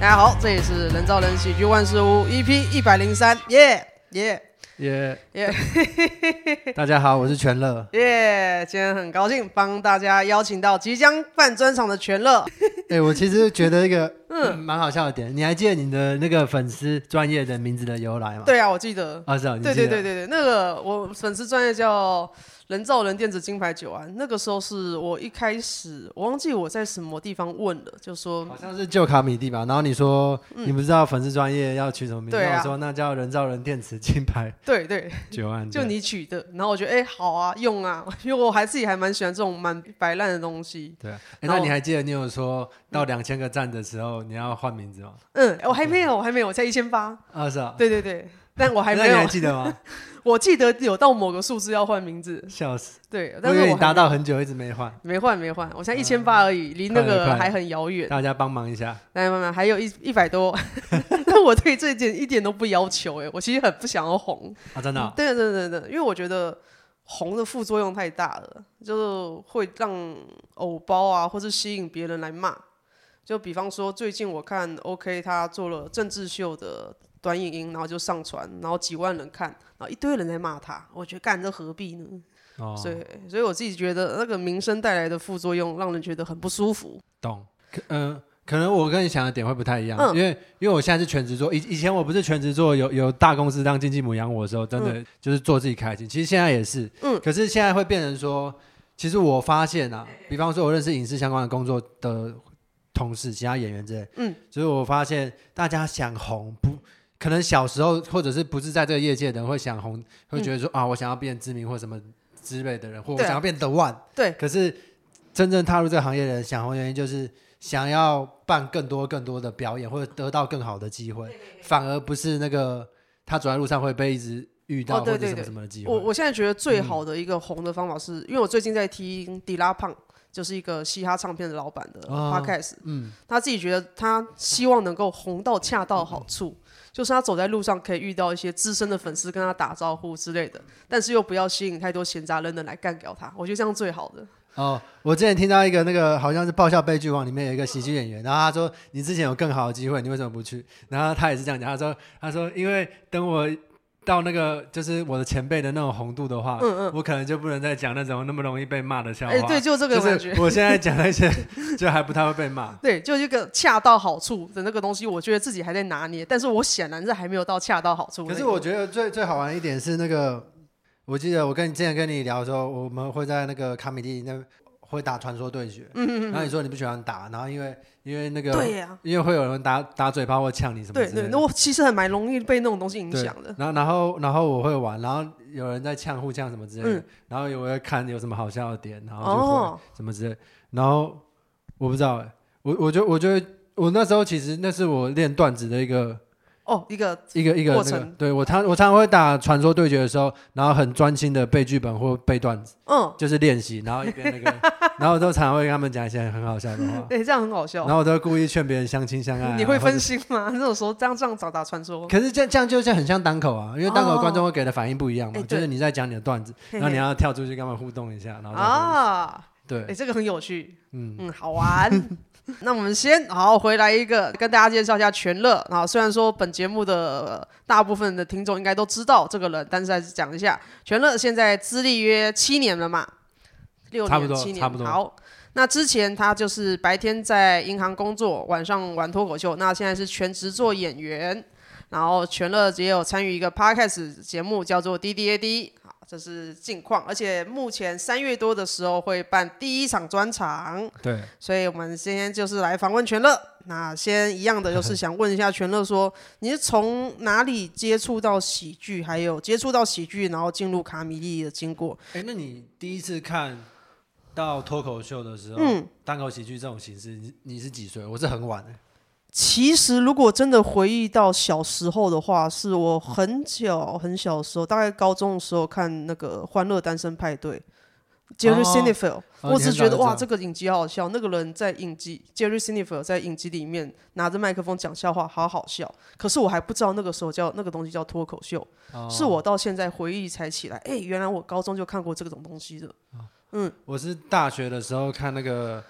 大家好，这里是人造人喜剧万事屋 EP 一百零三，耶耶耶耶！大家好，我是全乐。耶，今天很高兴帮大家邀请到即将办专场的全乐。哎、欸，我其实觉得一个嗯蛮好笑的点，你还记得你的那个粉丝专业的名字的由来吗？对啊，我记得。啊，是啊，对对对对对，那个我粉丝专业叫。人造人电子金牌酒安，那个时候是我一开始，我忘记我在什么地方问了，就说好像是旧卡米蒂吧。然后你说、嗯、你不知道粉丝专业要取什么名字，我、啊、说那叫人造人电子金牌。对对，九安就你取的。然后我觉得哎、欸、好啊，用啊，因为我还自己还蛮喜欢这种蛮摆烂的东西。对、啊欸，那你还记得你有说到两千个赞的时候你要换名字吗？嗯，我还没有，我还没有，我才一千八。啊，是啊。对对对，但我还没有。那你还记得吗？我记得有到某个数字要换名字，笑死！对，但是我达到很久一直没换，没换没换，我现在一千八而已，离、嗯、那个还很遥远。大家帮忙一下，来慢慢还有一一百多，但我对这件一点都不要求哎，我其实很不想要红啊，真的、哦？对对对对，因为我觉得红的副作用太大了，就是会让偶包啊，或是吸引别人来骂。就比方说，最近我看 OK 他做了政治秀的。短影音，然后就上传，然后几万人看，然后一堆人在骂他，我觉得干这何必呢？哦，所以，所以我自己觉得那个名声带来的副作用，让人觉得很不舒服。懂？嗯、呃，可能我跟你想的点会不太一样，嗯、因为因为我现在是全职做，以以前我不是全职做，有有大公司当经济母养我的时候，真的就是做自己开心。其实现在也是，嗯，可是现在会变成说，其实我发现啊，比方说我认识影视相关的工作的同事，其他演员之类，嗯，所以我发现大家想红不。可能小时候或者是不是在这个业界的人会想红，会觉得说、嗯、啊，我想要变知名或什么之类的人，或我想要变 the one。对。可是真正踏入这个行业的人想红原因就是想要办更多更多的表演，或者得到更好的机会，反而不是那个他走在路上会被一直遇到或者什么什么的机会。我我现在觉得最好的一个红的方法是，嗯、因为我最近在听迪拉胖，就是一个嘻哈唱片的老板的 podcast，、哦、嗯，他自己觉得他希望能够红到恰到好处。嗯就是他走在路上可以遇到一些资深的粉丝跟他打招呼之类的，但是又不要吸引太多闲杂人等来干掉他。我觉得这样最好的。哦，我之前听到一个那个好像是爆笑悲剧王里面有一个喜剧演员，然后他说，你之前有更好的机会，你为什么不去？然后他也是这样讲，他说他说因为等我。到那个就是我的前辈的那种红度的话，嗯嗯，我可能就不能再讲那种那么容易被骂的笑话。哎、欸，对，就这个感觉。就是、我现在讲那些，就还不太会被骂。对，就一个恰到好处的那个东西，我觉得自己还在拿捏，但是我显然是还没有到恰到好处。可是我觉得最最好玩的一点是那个，我记得我跟你之前跟你聊的时候，我们会在那个卡米蒂那会打传说对决，嗯嗯嗯，然后你说你不喜欢打，然后因为。因为那个，对呀、啊，因为会有人打打嘴巴或呛你什么。对对，那我其实还蛮容易被那种东西影响的。然后然后然后我会玩，然后有人在呛互呛什么之类的，嗯、然后我会看有什么好笑的点，然后就会什么之类的。然后我不知道哎，我我就我觉得我那时候其实那是我练段子的一个。哦，一个一个一个过程，那个、对我常我常常会打传说对决的时候，然后很专心的背剧本或背段子，嗯，就是练习，然后一边那个，然后我都常常会跟他们讲一些很好笑的话，对、欸，这样很好笑，然后我都会故意劝别人相亲相爱、啊。你会分心吗？那种时候这样这样找打传说，可是这样这样就是很像单口啊，因为单口观众会给的反应不一样嘛，哦、就是你在讲你的段子，然后你要跳出去跟他们互动一下，然后啊，对，哎、欸，这个很有趣，嗯。嗯，好玩。那我们先好回来一个，跟大家介绍一下全乐啊。虽然说本节目的大部分的听众应该都知道这个人，但是还是讲一下，全乐现在资历约七年了嘛，六年七年，差不多。好，那之前他就是白天在银行工作，晚上玩脱口秀。那现在是全职做演员，然后全乐也有参与一个 podcast 节目，叫做 DDAD。这是近况，而且目前三月多的时候会办第一场专场，对，所以我们今天就是来访问全乐。那先一样的就是想问一下全乐，说 你是从哪里接触到喜剧，还有接触到喜剧，然后进入卡米利的经过？哎，那你第一次看到脱口秀的时候，嗯，单口喜剧这种形式，你你是几岁？我是很晚的。其实，如果真的回忆到小时候的话，是我很小很小的时候，大概高中的时候看那个《欢乐单身派对》，Jerry Seinfeld，我只觉得哇，这个影集好好笑。那个人在影集，Jerry Seinfeld 在影集里面拿着麦克风讲笑话，好好笑。可是我还不知道那个时候叫那个东西叫脱口秀，哦、是我到现在回忆才起来，哎，原来我高中就看过这种东西的。嗯，我是大学的时候看那个。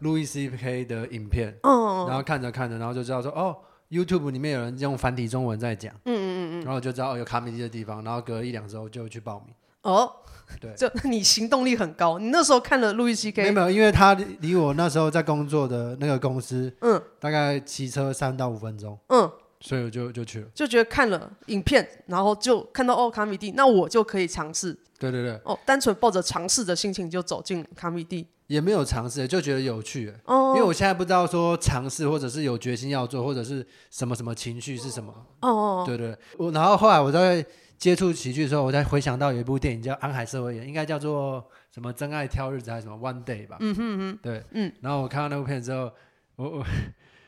路易 C K 的影片，嗯，然后看着看着，然后就知道说哦，YouTube 里面有人用繁体中文在讲，嗯嗯嗯嗯，然后就知道哦有卡米蒂的地方，然后隔一两周就去报名。哦，对，就你行动力很高。你那时候看了路易 C K，没有，因为他离我那时候在工作的那个公司，嗯，大概骑车三到五分钟，嗯，所以我就就去了，就觉得看了影片，然后就看到哦卡米蒂，那我就可以尝试。对对对，哦，单纯抱着尝试的心情就走进卡米蒂，也没有尝试，就觉得有趣。哦，因为我现在不知道说尝试，或者是有决心要做，或者是什么什么情绪是什么。哦哦，对对，我然后后来我在接触喜剧的时候，我才回想到有一部电影叫安海社会演，应该叫做什么《真爱挑日子》还是什么《One Day》吧。嗯哼哼，对，嗯。然后我看到那部片之后，我我。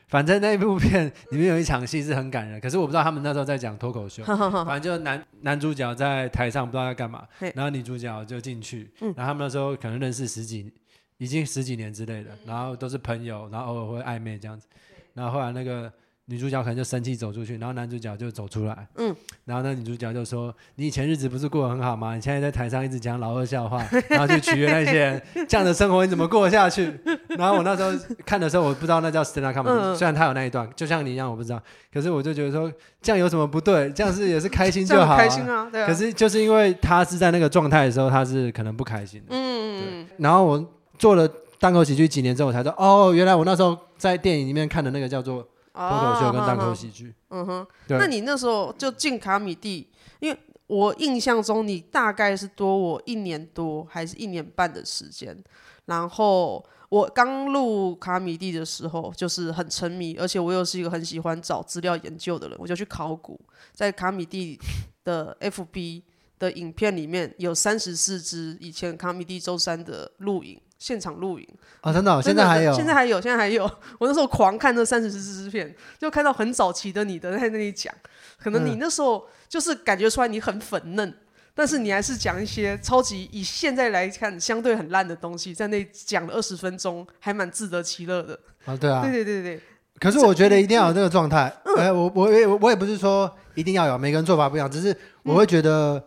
反正那部片里面有一场戏是很感人，可是我不知道他们那时候在讲脱口秀。反正就男男主角在台上不知道在干嘛，然后女主角就进去，然后他们那时候可能认识十几，已经十几年之类的，然后都是朋友，然后偶尔会暧昧这样子，然后后来那个。女主角可能就生气走出去，然后男主角就走出来。嗯，然后那女主角就说：“你以前日子不是过得很好吗？你现在在台上一直讲老二笑话，然后去取悦那些人，这样的生活你怎么过下去？” 然后我那时候看的时候，我不知道那叫 stand up comedy，嗯，虽然他有那一段，就像你一样，我不知道。可是我就觉得说，这样有什么不对？这样是也是开心就好，啊，开心啊，对啊。可是就是因为他是在那个状态的时候，他是可能不开心的。嗯嗯。然后我做了单口喜剧几年之后，我才知道哦，原来我那时候在电影里面看的那个叫做。脱口秀跟单口喜剧，嗯哼，那你那时候就进卡米蒂，因为我印象中你大概是多我一年多还是一年半的时间。然后我刚入卡米蒂的时候，就是很沉迷，而且我又是一个很喜欢找资料研究的人，我就去考古，在卡米蒂的 FB 的影片里面有三十四支以前卡米蒂周三的录影。现场录影啊，真的、哦，现在还有，现在还有，现在还有。我那时候狂看那三十四支片，就看到很早期的你的在那里讲，可能你那时候就是感觉出来你很粉嫩，嗯、但是你还是讲一些超级以现在来看相对很烂的东西，在那讲了二十分钟，还蛮自得其乐的。啊，对啊，对对对对。可是我觉得一定要有这个状态。哎、嗯欸，我我也我也不是说一定要有，每个人做法不一样，只是我会觉得。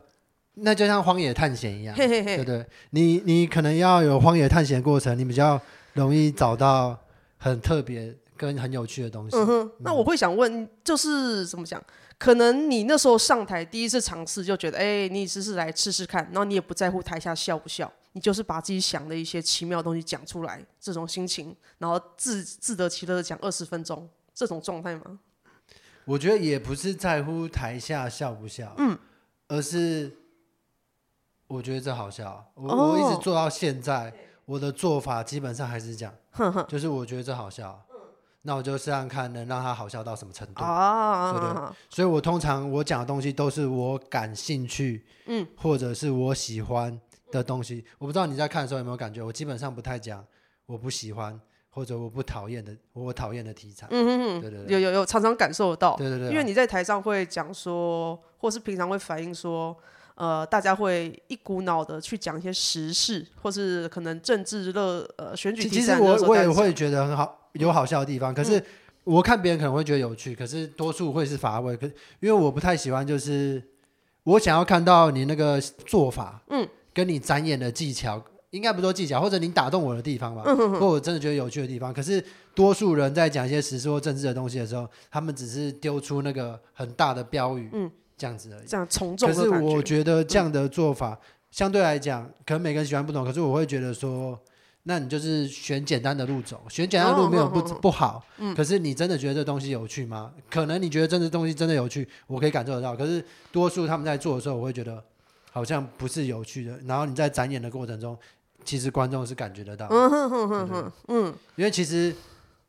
那就像荒野探险一样，嘿嘿嘿对不对？你你可能要有荒野探险的过程，你比较容易找到很特别跟很有趣的东西。嗯哼，那我会想问，就是怎么讲？可能你那时候上台第一次尝试，就觉得，哎，你只是来试试看，然后你也不在乎台下笑不笑，你就是把自己想的一些奇妙的东西讲出来，这种心情，然后自自得其乐的讲二十分钟，这种状态吗？我觉得也不是在乎台下笑不笑，嗯，而是。我觉得这好笑，我、oh. 我一直做到现在，我的做法基本上还是这样，就是我觉得这好笑，那我就试试看能让他好笑到什么程度，oh. 对不对？所以我通常我讲的东西都是我感兴趣，嗯，或者是我喜欢的东西。我不知道你在看的时候有没有感觉，我基本上不太讲我不喜欢或者我不讨厌的，我讨厌的题材。嗯嗯，对对对，有有有，常常感受得到。对对对，因为你在台上会讲说，或是平常会反映说。呃，大家会一股脑的去讲一些时事，或是可能政治热呃选举。其实我我也会觉得很好，有好笑的地方。可是我看别人可能会觉得有趣，可是多数会是乏味。可因为我不太喜欢，就是我想要看到你那个做法，嗯，跟你展演的技巧，应该不说技巧，或者你打动我的地方吧，嗯、或我真的觉得有趣的地方。可是多数人在讲一些时事或政治的东西的时候，他们只是丢出那个很大的标语，嗯。这样子而已，这样从众。可是我觉得这样的做法，相对来讲，可能每个人喜欢不同。可是我会觉得说，那你就是选简单的路走，选简单的路没有不不好。可是你真的觉得这东西有趣吗？可能你觉得这东西真的有趣，我可以感受得到。可是多数他们在做的时候，我会觉得好像不是有趣的。然后你在展演的过程中，其实观众是感觉得到。嗯哼哼哼哼，嗯，因为其实。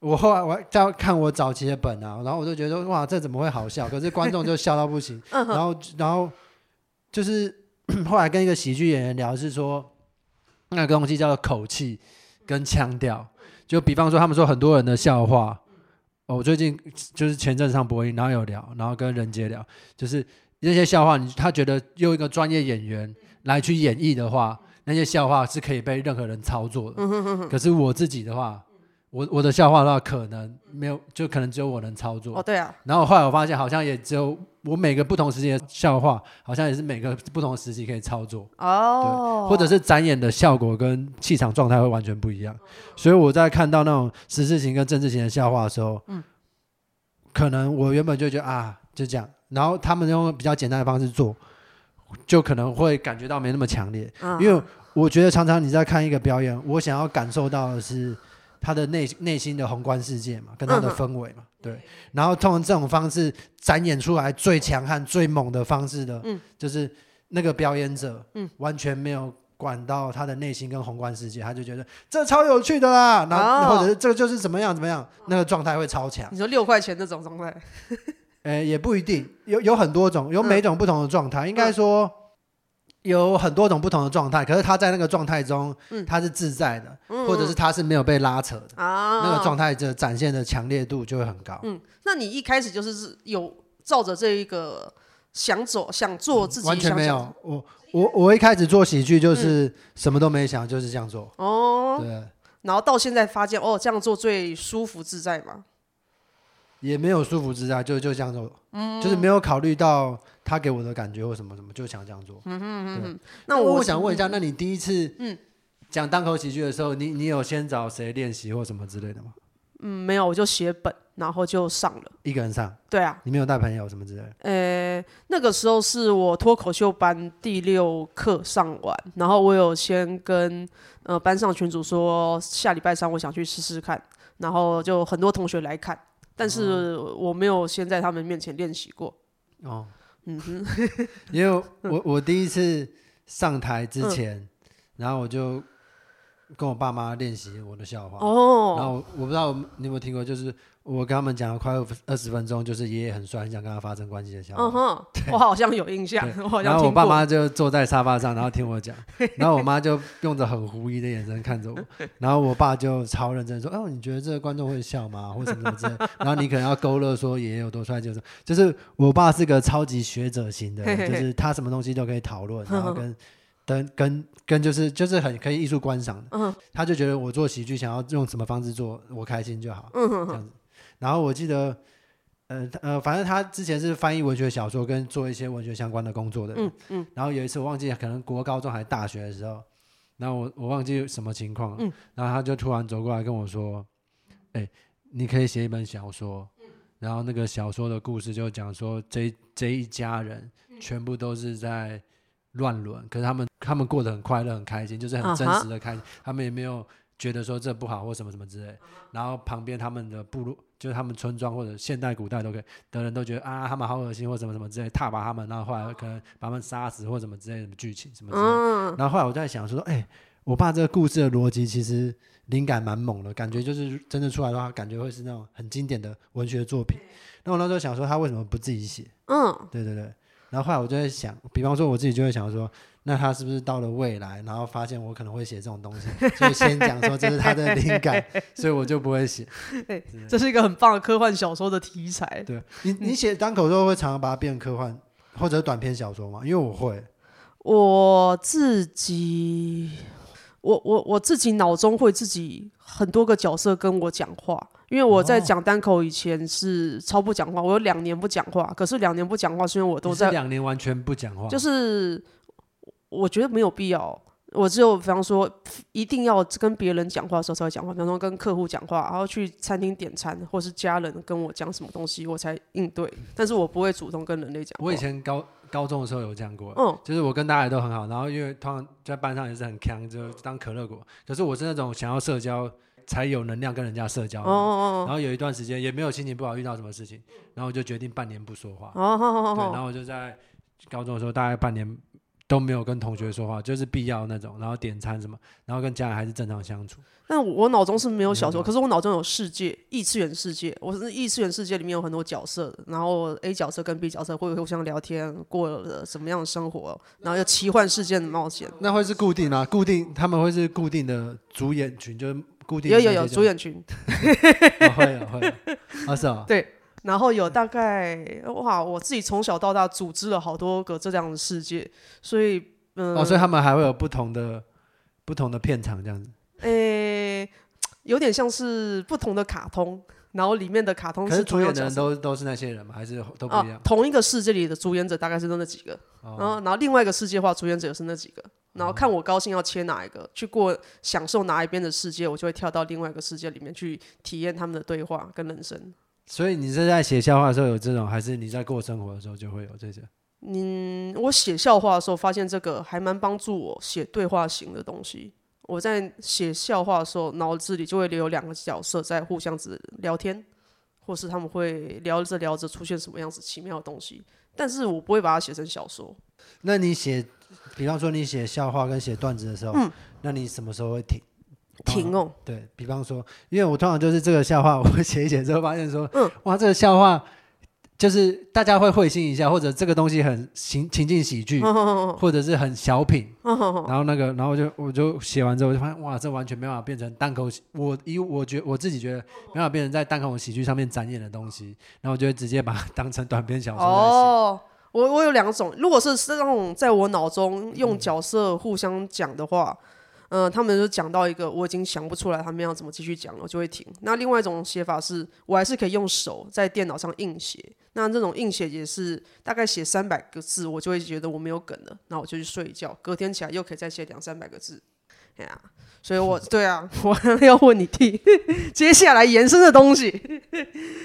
我后来我在看我早期的本啊，然后我就觉得哇，这怎么会好笑？可是观众就笑到不行。然后然后就是 后来跟一个喜剧演员聊，是说那个东西叫做口气跟腔调。就比方说，他们说很多人的笑话，哦，我最近就是前阵上播音，然后有聊，然后跟任杰聊，就是那些笑话，你他觉得用一个专业演员来去演绎的话，那些笑话是可以被任何人操作的。可是我自己的话。我我的笑话的话，可能没有，就可能只有我能操作。哦，对啊。然后后来我发现，好像也只有我每个不同时期的笑话，好像也是每个不同时期可以操作。哦。或者是展演的效果跟气场状态会完全不一样。所以我在看到那种时事型跟政治型的笑话的时候，嗯，可能我原本就觉得啊，就这样。然后他们用比较简单的方式做，就可能会感觉到没那么强烈。嗯。因为我觉得常常你在看一个表演，我想要感受到的是。他的内内心的宏观世界嘛，跟他的氛围嘛，嗯、对。然后通过这种方式展演出来最强悍、最猛的方式的，嗯、就是那个表演者，嗯、完全没有管到他的内心跟宏观世界，他就觉得这超有趣的啦。然后或者是这个就是怎么样怎么样，那个状态会超强。你说六块钱那种状态？呃，也不一定，有有很多种，有每种不同的状态，嗯、应该说。有很多种不同的状态，可是他在那个状态中，嗯、他是自在的，嗯、或者是他是没有被拉扯的，嗯、那个状态的展现的强烈度就会很高。嗯，那你一开始就是有照着这一个想走、想做自己完全没有。我我我一开始做喜剧就是什么都没想，就是这样做。哦，对。然后到现在发现，哦，这样做最舒服自在吗？也没有舒服之在，就就这样做，嗯、就是没有考虑到。他给我的感觉或什么什么，就想这样做。嗯哼嗯哼。那我，我想问一下，那你第一次嗯讲单口喜剧的时候，你你有先找谁练习或什么之类的吗？嗯，没有，我就写本，然后就上了。一个人上？对啊。你没有带朋友什么之类的？呃，那个时候是我脱口秀班第六课上完，然后我有先跟呃班上群主说下礼拜三我想去试试看，然后就很多同学来看，但是我没有先在他们面前练习过。哦。嗯哼，因为我我第一次上台之前，嗯、然后我就跟我爸妈练习我的笑话。哦，然后我，不知道你有没有听过，就是。我跟他们讲了快二十分钟，就是爷爷很帅，很想跟他发生关系的笑话。嗯哼，我好像有印象。然后我爸妈就坐在沙发上，然后听我讲。然后我妈就用着很狐疑的眼神看着我。然后我爸就超认真说：“哦，你觉得这个观众会笑吗？或什么什么之类。”然后你可能要勾勒说爷爷有多帅，就是就是我爸是个超级学者型的，就是他什么东西都可以讨论，然后跟跟跟跟就是就是很可以艺术观赏的。他就觉得我做喜剧想要用什么方式做，我开心就好。这样子。然后我记得，呃呃，反正他之前是翻译文学小说跟做一些文学相关的工作的人。嗯嗯。然后有一次我忘记，可能国高中还是大学的时候，然后我我忘记什么情况了。嗯。然后他就突然走过来跟我说：“哎，你可以写一本小说。”然后那个小说的故事就讲说，这这一家人全部都是在乱伦，可是他们他们过得很快乐很开心，就是很真实的开心，他们也没有觉得说这不好或什么什么之类。然后旁边他们的部落。就是他们村庄或者现代古代都可以的人都觉得啊，他们好恶心或什么什么之类，踏伐他们，然后后来可能把他们杀死或什么之类的剧情什么之类。嗯、然后后来我在想说，哎、欸，我爸这个故事的逻辑其实灵感蛮猛的，感觉就是真的出来的话，感觉会是那种很经典的文学作品。那我那时候想说，他为什么不自己写？嗯，对对对。然后后来我就在想，比方说我自己就会想说。那他是不是到了未来，然后发现我可能会写这种东西，所以先讲说这是他的灵感，所以我就不会写。对，这是一个很棒的科幻小说的题材。对，你你写单口都会常常把它变成科幻或者短篇小说吗？因为我会，我自己，我我我自己脑中会自己很多个角色跟我讲话，因为我在讲单口以前是超不讲话，我有两年不讲话，可是两年不讲话是因为我都在两年完全不讲话，就是。我觉得没有必要，我只有比方说，一定要跟别人讲话的时候才会讲话，比方说跟客户讲话，然后去餐厅点餐，或是家人跟我讲什么东西，我才应对。但是我不会主动跟人类讲。我以前高高中的时候有这样过，嗯，就是我跟大家都很好，然后因为通常在班上也是很强，就当可乐果。可是我是那种想要社交才有能量跟人家社交，哦哦哦，然后有一段时间也没有心情不好，遇到什么事情，然后我就决定半年不说话。哦哦哦，对，然后我就在高中的时候大概半年。都没有跟同学说话，就是必要那种，然后点餐什么，然后跟家人还是正常相处。那我脑中是没有小说，可是我脑中有世界，异次元世界。我是异次元世界里面有很多角色，然后 A 角色跟 B 角色会互相聊天，过了什么样的生活，然后有奇幻世界的冒险。那会是固定啊？固定他们会是固定的主演群，就是固定有有有主演群，哦、会有会有，啊 是啊，对。然后有大概哇，我自己从小到大组织了好多个这样的世界，所以嗯，哦，所以他们还会有不同的不同的片场这样子。诶，有点像是不同的卡通，然后里面的卡通是主演的人都都是那些人吗？还是都不一样？啊、同一个世界里的主演者大概是都那几个，哦、然后然后另外一个世界的话，主演者也是那几个，然后看我高兴要切哪一个，去过享受哪一边的世界，我就会跳到另外一个世界里面去体验他们的对话跟人生。所以你是在写笑话的时候有这种，还是你在过生活的时候就会有这些？嗯，我写笑话的时候发现这个还蛮帮助我写对话型的东西。我在写笑话的时候，脑子里就会留两个角色在互相子聊天，或是他们会聊着聊着出现什么样子奇妙的东西，但是我不会把它写成小说。那你写，比方说你写笑话跟写段子的时候，嗯，那你什么时候会停？停哦。对，比方说，因为我通常就是这个笑话，我会写一写之后发现说，嗯，哇，这个笑话。就是大家会会心一笑，或者这个东西很情情境喜剧，或者是很小品，然后那个，然后就我就写完之后，我就发现哇，这完全没办法变成单口喜，我以我觉我自己觉得没办法变成在单口喜剧上面展演的东西，然后我就会直接把它当成短篇小说。哦，我我有两种，如果是是那种在我脑中用角色互相讲的话。嗯、呃，他们就讲到一个我已经想不出来他们要怎么继续讲了，我就会停。那另外一种写法是，我还是可以用手在电脑上硬写。那这种硬写也是大概写三百个字，我就会觉得我没有梗了，那我就去睡一觉，隔天起来又可以再写两三百个字。哎呀，所以我 对啊，我要问你弟 接下来延伸的东西。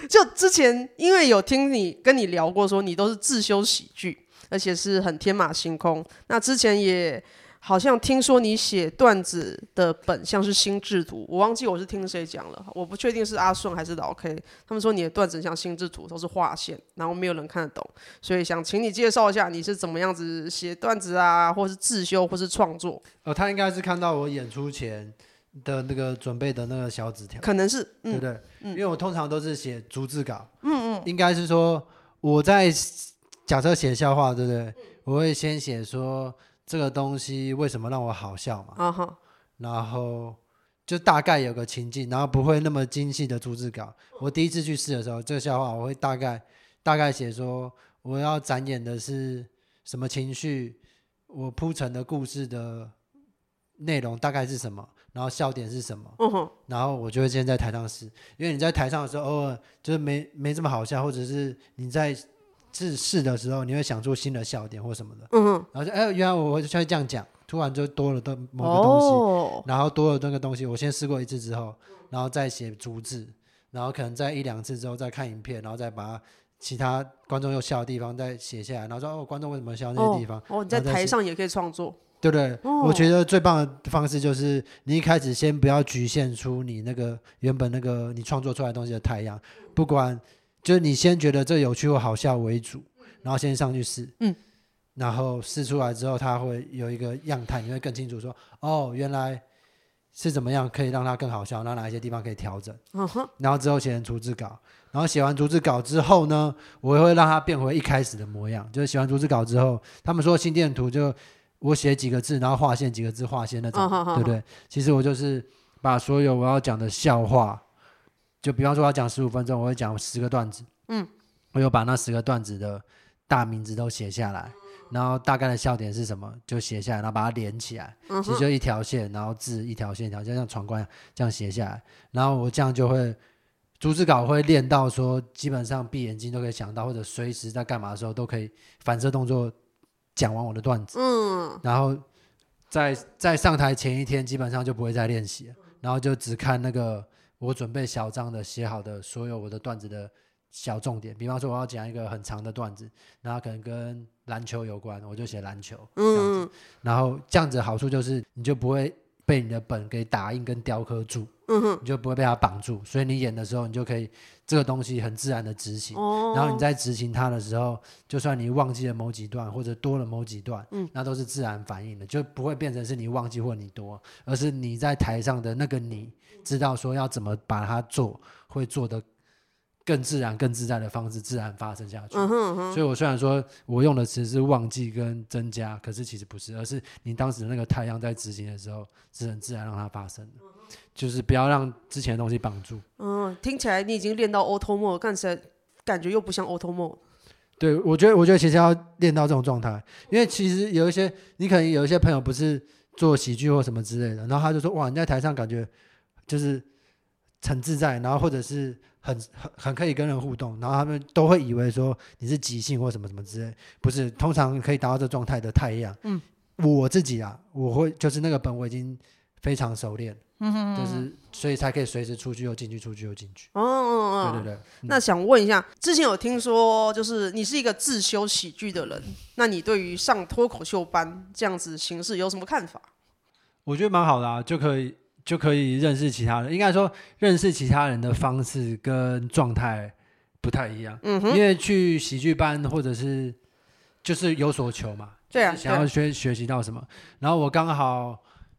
就之前因为有听你跟你聊过，说你都是自修喜剧，而且是很天马行空。那之前也。好像听说你写段子的本像是心智图，我忘记我是听谁讲了，我不确定是阿顺还是老 K。他们说你的段子像心智图，都是画线，然后没有人看得懂，所以想请你介绍一下你是怎么样子写段子啊，或是自修，或是创作。呃，他应该是看到我演出前的那个准备的那个小纸条，可能是，嗯、对不对？嗯、因为我通常都是写逐字稿，嗯嗯，应该是说我在假设写笑话，对不对？嗯、我会先写说。这个东西为什么让我好笑嘛？Uh. 然后就大概有个情境，然后不会那么精细的逐字稿。我第一次去试的时候，这个笑话我会大概大概写说我要展演的是什么情绪，我铺陈的故事的内容大概是什么，然后笑点是什么。Uh. 然后我就会先在台上试，因为你在台上的时候偶尔就是没没这么好笑，或者是你在。自试的时候，你会想出新的笑点或什么的，嗯，然后就哎，原来我会这样讲，突然就多了的某个东西，哦、然后多了那个东西，我先试过一次之后，然后再写逐字，然后可能在一两次之后再看影片，然后再把其他观众又笑的地方再写下来，然后说哦，观众为什么笑那些地方？哦，你在台上也可以创作，对不对？哦、我觉得最棒的方式就是你一开始先不要局限出你那个原本那个你创作出来的东西的太阳，不管。就是你先觉得这有趣或好笑为主，然后先上去试，嗯，然后试出来之后，它会有一个样态，你会更清楚说，哦，原来是怎么样可以让它更好笑，然后哪一些地方可以调整，嗯哼，然后之后写成逐字稿，然后写完逐字稿之后呢，我会让它变回一开始的模样，就是写完逐字稿之后，他们说心电图就我写几个字，然后划线几个字划线那种，嗯、对不对？其实我就是把所有我要讲的笑话。就比方说，我要讲十五分钟，我会讲十个段子。嗯，我有把那十个段子的大名字都写下来，然后大概的笑点是什么就写下来，然后把它连起来。嗯、其实就一条线，然后字一条线一条就，像闯关这样写下来。然后我这样就会逐字稿会练到说，基本上闭眼睛都可以想到，或者随时在干嘛的时候都可以反射动作讲完我的段子。嗯，然后在在上台前一天，基本上就不会再练习，然后就只看那个。我准备小张的写好的所有我的段子的小重点，比方说我要讲一个很长的段子，然后可能跟篮球有关，我就写篮球，这样子。然后这样子的好处就是你就不会被你的本给打印跟雕刻住，你就不会被它绑住，所以你演的时候你就可以这个东西很自然的执行。然后你在执行它的时候，就算你忘记了某几段或者多了某几段，那都是自然反应的，就不会变成是你忘记或你多，而是你在台上的那个你。知道说要怎么把它做，会做的更自然、更自在的方式，自然发生下去。嗯哼嗯哼。所以我虽然说我用的词是忘记跟增加，可是其实不是，而是你当时那个太阳在执行的时候，是很自然让它发生就是不要让之前的东西绑住。嗯，听起来你已经练到 auto mode，看起来感觉又不像 auto mode。对，我觉得，我觉得其实要练到这种状态，因为其实有一些你可能有一些朋友不是做喜剧或什么之类的，然后他就说哇，你在台上感觉。就是很自在，然后或者是很很很可以跟人互动，然后他们都会以为说你是即兴或什么什么之类，不是，通常可以达到这状态的太阳。嗯，我自己啊，我会就是那个本我已经非常熟练，嗯就是所以才可以随时出去又进去，出去又进去。哦哦哦，对对对。嗯、那想问一下，之前有听说就是你是一个自修喜剧的人，那你对于上脱口秀班这样子形式有什么看法？我觉得蛮好的啊，就可以。就可以认识其他人，应该说认识其他人的方式跟状态不太一样。嗯哼，因为去喜剧班或者是就是有所求嘛，对啊，想要学学习到什么。然后我刚好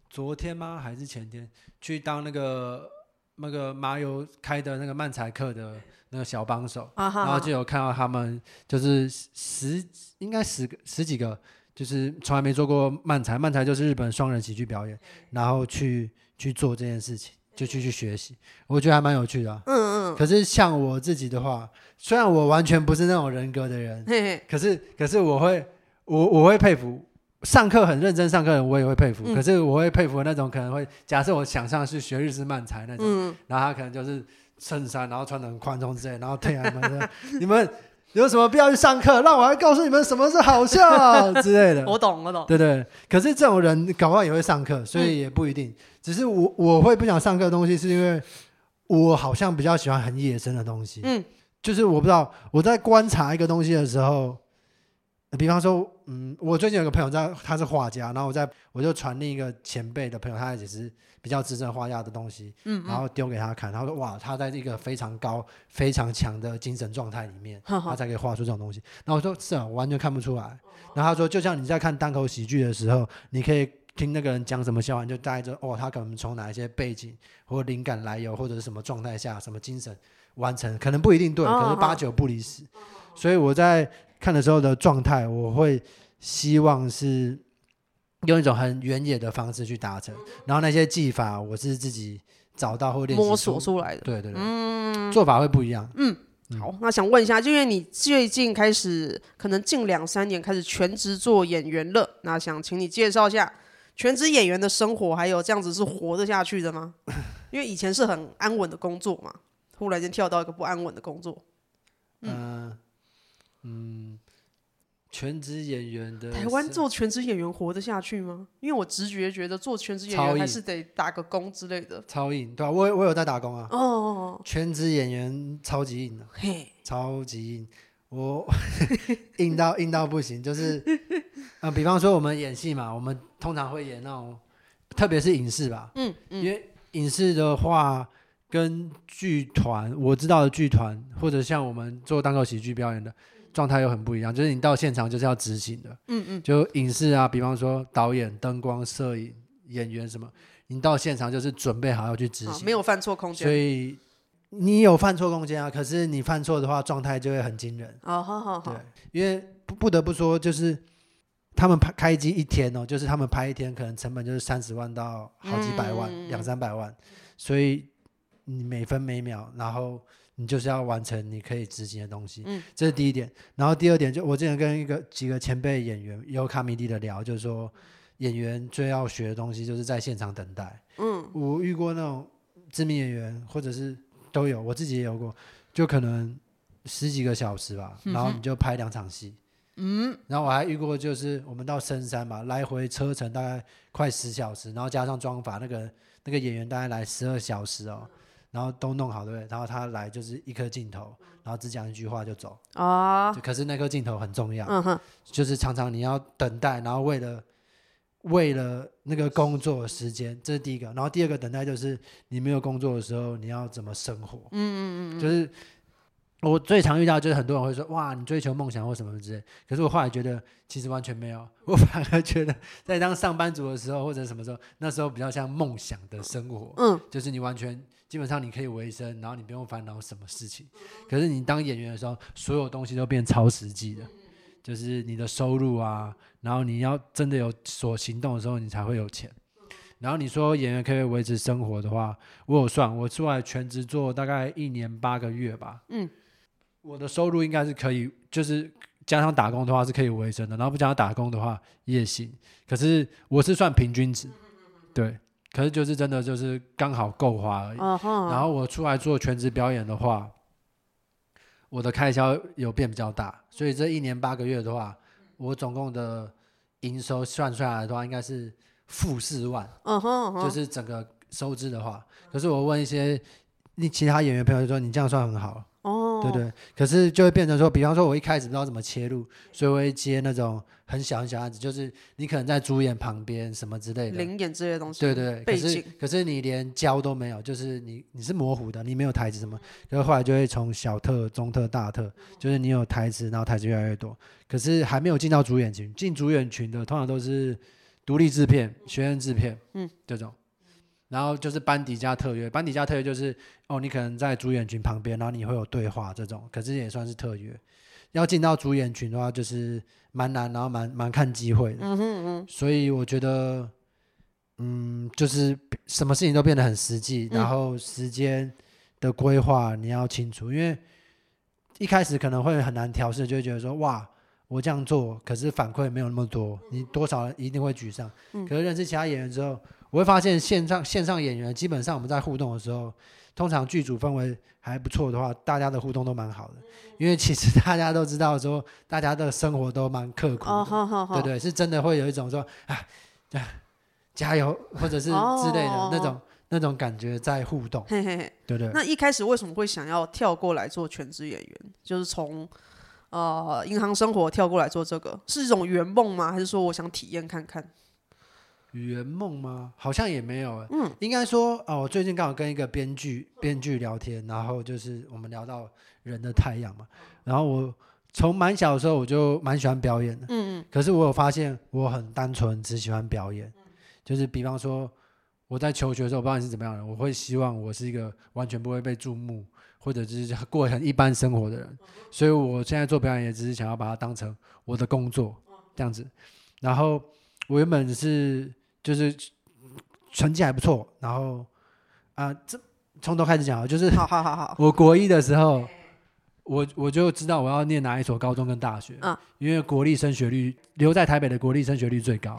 昨天吗？还是前天去当那个那个麻油开的那个漫才课的那个小帮手，然后就有看到他们就是十应该十个十几个，就是从来没做过漫才，漫才就是日本双人喜剧表演，然后去。去做这件事情，就去去学习，我觉得还蛮有趣的啊。嗯嗯。可是像我自己的话，虽然我完全不是那种人格的人，嘿嘿，可是可是我会，我我会佩服上课很认真上课的人，我也会佩服。嗯。可是我会佩服那种可能会假设我想象是学日式漫才那种，嗯，然后他可能就是衬衫，然后穿的很宽松之类，然后对啊，你们。有什么必要去上课？让我来告诉你们什么是好笑之类的。我懂，我懂。对对。可是这种人搞不好也会上课，所以也不一定。嗯、只是我我会不想上课的东西，是因为我好像比较喜欢很野生的东西。嗯。就是我不知道我在观察一个东西的时候，比方说，嗯，我最近有个朋友在，他是画家，然后我在我就传另一个前辈的朋友，他也是。比较资深画家的东西，嗯，然后丢给他看，他说哇，他在一个非常高、非常强的精神状态里面，呵呵他才可以画出这种东西。然后我说是啊，我完全看不出来。然后他说，就像你在看单口喜剧的时候，你可以听那个人讲什么笑话，你就带着哦，他可能从哪一些背景或灵感来由，或者是什么状态下、什么精神完成，可能不一定对，可是八九不离十。所以我在看的时候的状态，我会希望是。用一种很原野的方式去达成，然后那些技法我是自己找到或练习摸索出来的。对对对，嗯，做法会不一样。嗯，好，那想问一下，就因为你最近开始，可能近两三年开始全职做演员了，那想请你介绍一下全职演员的生活，还有这样子是活得下去的吗？因为以前是很安稳的工作嘛，忽然间跳到一个不安稳的工作。嗯嗯。嗯全职演员的台湾做全职演员活得下去吗？因为我直觉觉得做全职演员还是得打个工之类的。超硬，对啊，我我有在打工啊。哦哦。全职演员超级硬的，嘿，超级硬，我 硬到硬到不行，就是 呃，比方说我们演戏嘛，我们通常会演那种，特别是影视吧，嗯，嗯，因为影视的话跟剧团，我知道的剧团或者像我们做单口喜剧表演的。状态又很不一样，就是你到现场就是要执行的，嗯嗯，就影视啊，比方说导演、灯光、摄影、演员什么，你到现场就是准备好要去执行，没有犯错空间，所以你有犯错空间啊，可是你犯错的话，状态就会很惊人。哦，好好好，对，因为不不得不说，就是他们拍开机一天哦，就是他们拍一天，可能成本就是三十万到好几百万，两三百万，所以你每分每秒，然后。你就是要完成你可以执行的东西，嗯，这是第一点。然后第二点，就我之前跟一个几个前辈演员有卡米蒂的聊，就是说演员最要学的东西就是在现场等待。嗯，我遇过那种知名演员，或者是都有，我自己也有过，就可能十几个小时吧，然后你就拍两场戏。嗯，然后我还遇过，就是我们到深山嘛，来回车程大概快十小时，然后加上妆法，那个那个演员大概来十二小时哦。然后都弄好，对不对？然后他来就是一颗镜头，然后只讲一句话就走。哦！可是那颗镜头很重要，嗯哼，就是常常你要等待，然后为了为了那个工作时间，这是第一个。然后第二个等待就是你没有工作的时候，你要怎么生活？嗯嗯嗯，就是我最常遇到就是很多人会说哇，你追求梦想或什么之类。可是我后来觉得其实完全没有，我 反而觉得在当上班族的时候或者什么时候，那时候比较像梦想的生活。嗯，就是你完全。基本上你可以维生，然后你不用烦恼什么事情。可是你当演员的时候，所有东西都变超实际的，就是你的收入啊，然后你要真的有所行动的时候，你才会有钱。然后你说演员可以维持生活的话，我有算，我出来全职做大概一年八个月吧。嗯，我的收入应该是可以，就是加上打工的话是可以维生的，然后不加上打工的话也行。可是我是算平均值，对。可是就是真的就是刚好够花而已。Uh huh. 然后我出来做全职表演的话，我的开销有变比较大，所以这一年八个月的话，我总共的营收算出来的话，应该是负四万。Uh huh, uh huh. 就是整个收支的话，可是我问一些你其他演员朋友就说，你这样算很好。哦，对对，可是就会变成说，比方说，我一开始不知道怎么切入，所以我会接那种很小很小案子，就是你可能在主演旁边什么之类的，临演这些东西。对对，可是可是你连焦都没有，就是你你是模糊的，你没有台词什么，然后后来就会从小特、中特、大特，就是你有台词，然后台词越来越多，可是还没有进到主演群，进主演群的通常都是独立制片、学院制片，嗯，这种。然后就是班底加特约，班底加特约就是哦，你可能在主演群旁边，然后你会有对话这种，可是也算是特约。要进到主演群的话，就是蛮难，然后蛮蛮看机会的。嗯哼嗯哼。所以我觉得，嗯，就是什么事情都变得很实际，然后时间的规划你要清楚，因为一开始可能会很难调试，就会觉得说哇，我这样做，可是反馈没有那么多，你多少一定会沮丧。可是认识其他演员之后。我会发现线上线上演员基本上我们在互动的时候，通常剧组氛围还不错的话，大家的互动都蛮好的，因为其实大家都知道说，大家的生活都蛮刻苦的，哦、好好好对对，是真的会有一种说啊，加油或者是之类的那种、哦、那种感觉在互动，嘿嘿嘿对对。那一开始为什么会想要跳过来做全职演员？就是从呃银行生活跳过来做这个，是一种圆梦吗？还是说我想体验看看？圆梦吗？好像也没有。嗯，应该说，哦，我最近刚好跟一个编剧编剧聊天，然后就是我们聊到人的太阳嘛。然后我从蛮小的时候我就蛮喜欢表演的。嗯嗯。可是我有发现，我很单纯，只喜欢表演。就是比方说，我在求学的时候，我不知道你是怎么样的，我会希望我是一个完全不会被注目，或者就是过很一般生活的人。所以我现在做表演，也只是想要把它当成我的工作这样子。然后我原本是。就是成绩还不错，然后啊，这从头开始讲啊，就是 好好好好。我国一的时候，我我就知道我要念哪一所高中跟大学，嗯，因为国立升学率留在台北的国立升学率最高，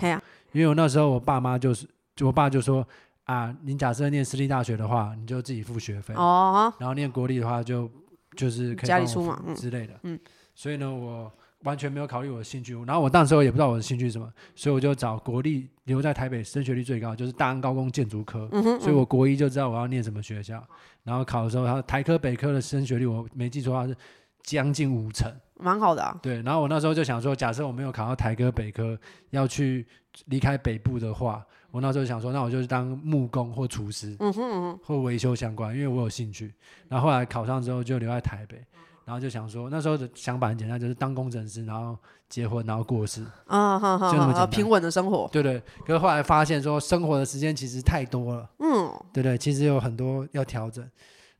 因为我那时候我爸妈就是，就我爸就说啊，你假设念私立大学的话，你就自己付学费哦，然后念国立的话就就是可以家里出嘛之类的，嗯，所以呢我。完全没有考虑我的兴趣，然后我那时候也不知道我的兴趣是什么，所以我就找国立留在台北升学率最高，就是大安高工建筑科，嗯嗯，所以我国一就知道我要念什么学校，然后考的时候，他台科北科的升学率我没记错的话是将近五成，蛮好的啊。对，然后我那时候就想说，假设我没有考到台科北科，要去离开北部的话，我那时候想说，那我就当木工或厨师，嗯哼嗯哼，或维修相关，因为我有兴趣。然后后来考上之后就留在台北。然后就想说，那时候的想法很简单，就是当工程师，然后结婚，然后过世，啊，好好，就那么，平稳的生活。对对。可是后来发现说，生活的时间其实太多了，嗯，对对，其实有很多要调整。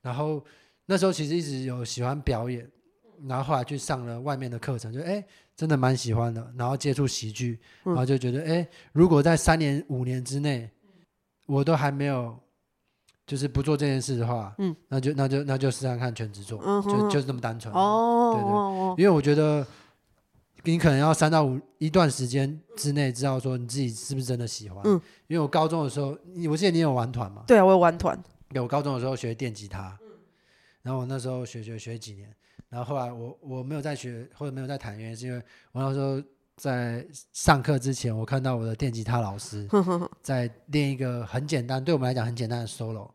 然后那时候其实一直有喜欢表演，然后后来去上了外面的课程，就哎，真的蛮喜欢的。然后接触喜剧，然后就觉得，哎，如果在三年五年之内，我都还没有。就是不做这件事的话，嗯，那就那就那就试试看全职做，嗯、哼就就是这么单纯。哦，对对，哦、因为我觉得你可能要三到五一段时间之内知道说你自己是不是真的喜欢。嗯，因为我高中的时候，我记得你有玩团嘛？对啊，我有玩团。对，我高中的时候学电吉他，然后我那时候学学学几年，然后后来我我没有再学或者没有再弹，原因是因为我那时候。在上课之前，我看到我的电吉他老师在练一个很简单，对我们来讲很简单的 solo。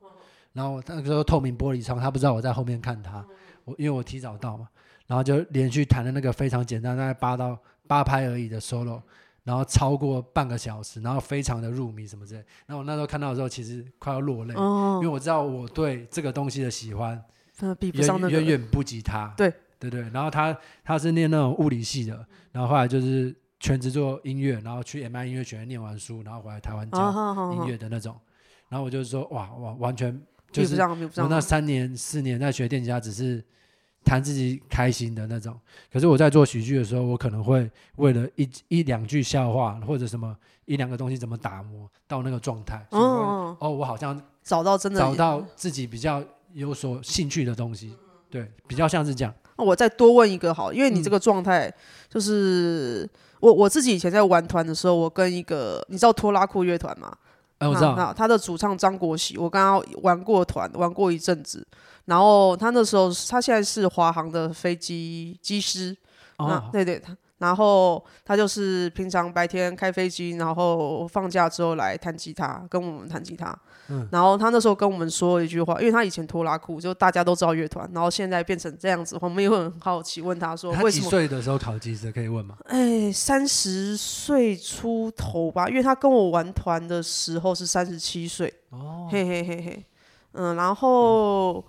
然后那个时候透明玻璃窗，他不知道我在后面看他，我因为我提早到嘛，然后就连续弹了那个非常简单，大概八到八拍而已的 solo，然后超过半个小时，然后非常的入迷什么之类。然后我那时候看到的时候，其实快要落泪，因为我知道我对这个东西的喜欢远远远不及他。对。对对，然后他他是念那种物理系的，然后后来就是全职做音乐，然后去 MI 音乐学院念完书，然后回来台湾教音乐的那种。然后我就说哇哇，完全就是我那三年四年在学电吉他，只是谈自己开心的那种。可是我在做喜剧的时候，我可能会为了一一两句笑话或者什么一两个东西怎么打磨到那个状态。哦哦，我好像找到真的找到自己比较有所兴趣的东西，对，比较像是这样。那我再多问一个好，因为你这个状态就是、嗯、我我自己以前在玩团的时候，我跟一个你知道拖拉库乐团吗？哎，我知道。那他的主唱张国喜，我跟他玩过团，玩过一阵子。然后他那时候，他现在是华航的飞机机师。哦，对对，他。然后他就是平常白天开飞机，然后放假之后来弹吉他，跟我们弹吉他。嗯，然后他那时候跟我们说了一句话，因为他以前拖拉裤，就大家都知道乐团，然后现在变成这样子，我们也会很好奇，问他说为什么？他几岁的时候考机师？可以问吗？哎，三十岁出头吧，因为他跟我玩团的时候是三十七岁。哦，嘿嘿嘿嘿，嗯，然后。嗯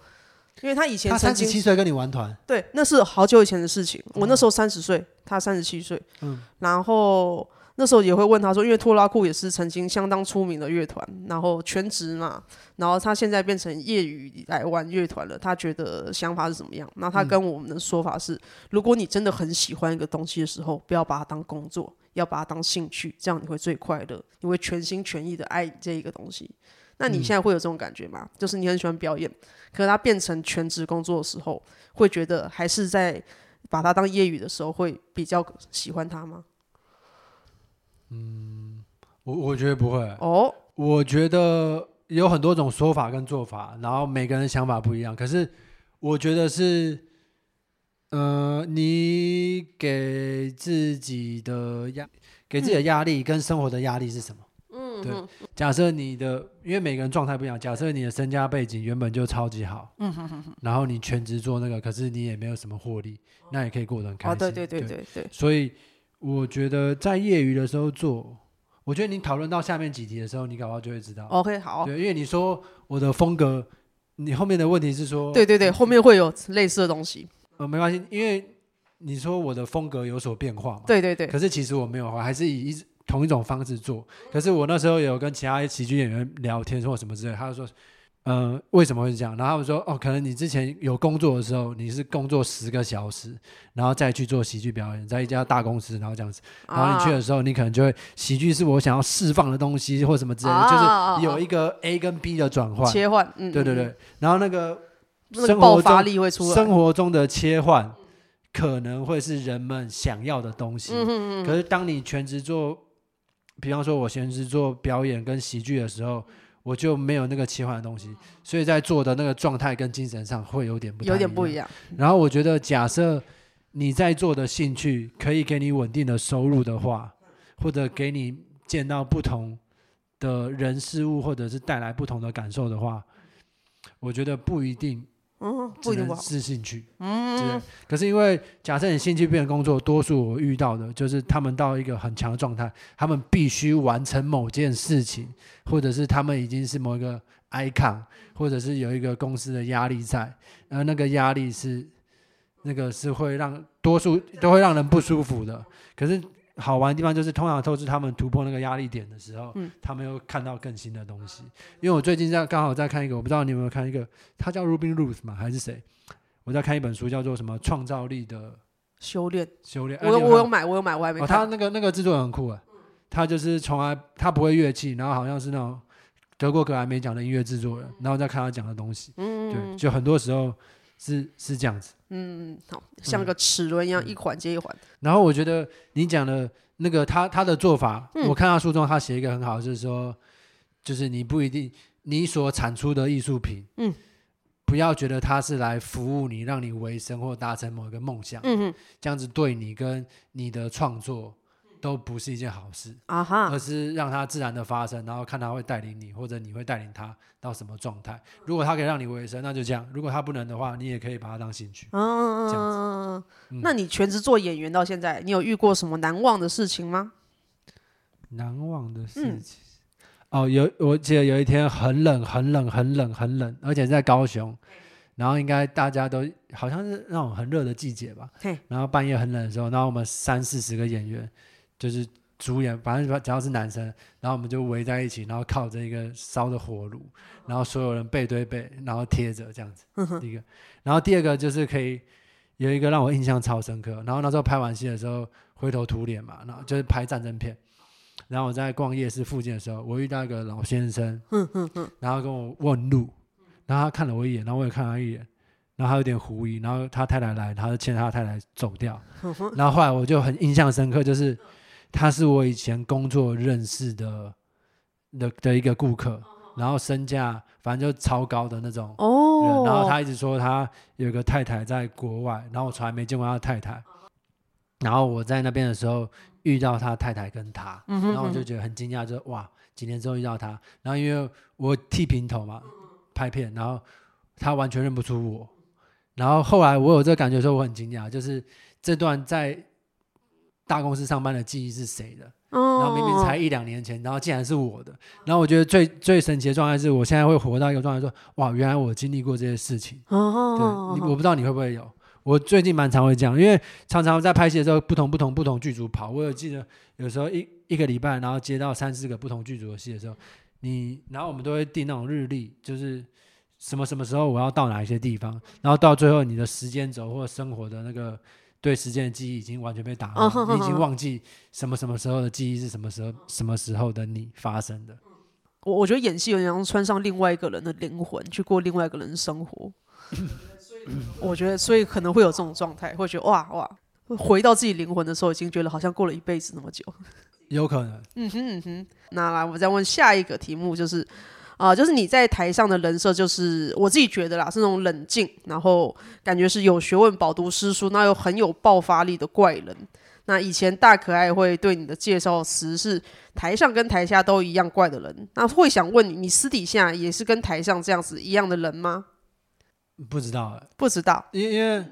因为他以前他三十七岁跟你玩团，对，那是好久以前的事情。我那时候三十岁，他三十七岁。嗯，然后那时候也会问他说，因为拖拉库也是曾经相当出名的乐团，然后全职嘛，然后他现在变成业余来玩乐团了，他觉得想法是怎么样？那他跟我们的说法是，如果你真的很喜欢一个东西的时候，不要把它当工作，要把它当兴趣，这样你会最快乐，你会全心全意的爱这一个东西。那你现在会有这种感觉吗？就是你很喜欢表演。可是他变成全职工作的时候，会觉得还是在把它当业余的时候，会比较喜欢他吗？嗯，我我觉得不会。哦，我觉得有很多种说法跟做法，然后每个人想法不一样。可是我觉得是，呃，你给自己的压，给自己的压力跟生活的压力是什么？嗯对，假设你的，因为每个人状态不一样。假设你的身家背景原本就超级好，嗯哼哼哼，然后你全职做那个，可是你也没有什么获利，那也可以过得很开心。哦，对对对对对，对。所以我觉得在业余的时候做，我觉得你讨论到下面几题的时候，你搞不好就会知道。OK，好。对，因为你说我的风格，你后面的问题是说，对对对，后面会有类似的东西。呃，没关系，因为你说我的风格有所变化嘛。对对对。可是其实我没有，还是以一直。同一种方式做，可是我那时候有跟其他喜剧演员聊天或什么之类，他就说，呃，为什么会是这样？然后他们说，哦，可能你之前有工作的时候，你是工作十个小时，然后再去做喜剧表演，在一家大公司，然后这样子，然后你去的时候，你可能就会喜剧是我想要释放的东西或什么之类的，就是有一个 A 跟 B 的转换，切换，嗯，对对对，然后那个生活中生活中的切换可能会是人们想要的东西，可是当你全职做。比方说，我全职做表演跟喜剧的时候，我就没有那个切换的东西，所以在做的那个状态跟精神上会有点不。有点不一样。然后我觉得，假设你在做的兴趣可以给你稳定的收入的话，或者给你见到不同的人事物，或者是带来不同的感受的话，我觉得不一定。嗯，不一定是兴趣。嗯，可是因为假设你兴趣变成工作，多数我遇到的就是他们到一个很强的状态，他们必须完成某件事情，或者是他们已经是某一个 icon，或者是有一个公司的压力在，而那个压力是那个是会让多数都会让人不舒服的。可是。好玩的地方就是，通常都是他们突破那个压力点的时候，嗯、他们又看到更新的东西。因为我最近在刚好在看一个，我不知道你有没有看一个，他叫 Ruben Ruth 嘛？还是谁？我在看一本书，叫做什么《创造力的修炼》。修炼。我有我有买，我有买，我还没看。哦、他那个那个制作人很酷啊，他就是从来他不会乐器，然后好像是那种德国格莱美奖的音乐制作人，然后再看他讲的东西。嗯，对，就很多时候。是是这样子，嗯，好像个齿轮一样，一环接一环。然后我觉得你讲的那个他他的做法，嗯、我看到书中他写一个很好，就是说，就是你不一定你所产出的艺术品，嗯，不要觉得它是来服务你，让你维生或达成某一个梦想，嗯哼，这样子对你跟你的创作。都不是一件好事啊哈，而是让它自然的发生，然后看他会带领你，或者你会带领他到什么状态。如果他可以让你维生，那就这样；如果他不能的话，你也可以把它当兴趣。嗯，这样子。嗯，那你全职做演员到现在，你有遇过什么难忘的事情吗？难忘的事情、嗯、哦，有，我记得有一天很冷，很冷，很冷，很冷，而且在高雄，然后应该大家都好像是那种很热的季节吧。然后半夜很冷的时候，然后我们三四十个演员。就是主演，反正只要是男生，然后我们就围在一起，然后靠着一个烧的火炉，然后所有人背对背，然后贴着这样子。第一个，然后第二个就是可以有一个让我印象超深刻。然后那时候拍完戏的时候灰头土脸嘛，然后就是拍战争片。然后我在逛夜市附近的时候，我遇到一个老先生，然后跟我问路，然后他看了我一眼，然后我也看了他一眼，然后他有点狐疑，然后他太太来，他就牵他太太走掉。然后后来我就很印象深刻，就是。他是我以前工作认识的的的一个顾客，然后身价反正就超高的那种哦，然后他一直说他有个太太在国外，然后我从来没见过他的太太，然后我在那边的时候遇到他太太跟他，然后我就觉得很惊讶，就哇，几年之后遇到他，然后因为我剃平头嘛，拍片，然后他完全认不出我，然后后来我有这个感觉的时候，我很惊讶，就是这段在大公司上班的记忆是谁的？然后明明才一两年前，然后竟然是我的。然后我觉得最最神奇的状态是我现在会活到一个状态，说哇，原来我经历过这些事情。对，我不知道你会不会有。我最近蛮常会这样，因为常常在拍戏的时候，不同不同不同剧组跑。我有记得有时候一一个礼拜，然后接到三四个不同剧组的戏的时候，你然后我们都会定那种日历，就是什么什么时候我要到哪一些地方，然后到最后你的时间轴或生活的那个。对时间的记忆已经完全被打乱，oh, 你已经忘记什么什么时候的记忆是什么时候什么时候的你发生的。我我觉得演戏有点像穿上另外一个人的灵魂去过另外一个人的生活。我觉得所以可能会有这种状态，会觉得哇哇，回到自己灵魂的时候，已经觉得好像过了一辈子那么久。有可能。嗯哼嗯哼。那来，我再问下一个题目，就是。啊、呃，就是你在台上的人设，就是我自己觉得啦，是那种冷静，然后感觉是有学问、饱读诗书，那又很有爆发力的怪人。那以前大可爱会对你的介绍词是台上跟台下都一样怪的人，那会想问你，你私底下也是跟台上这样子一样的人吗？不知道，不知道，因因为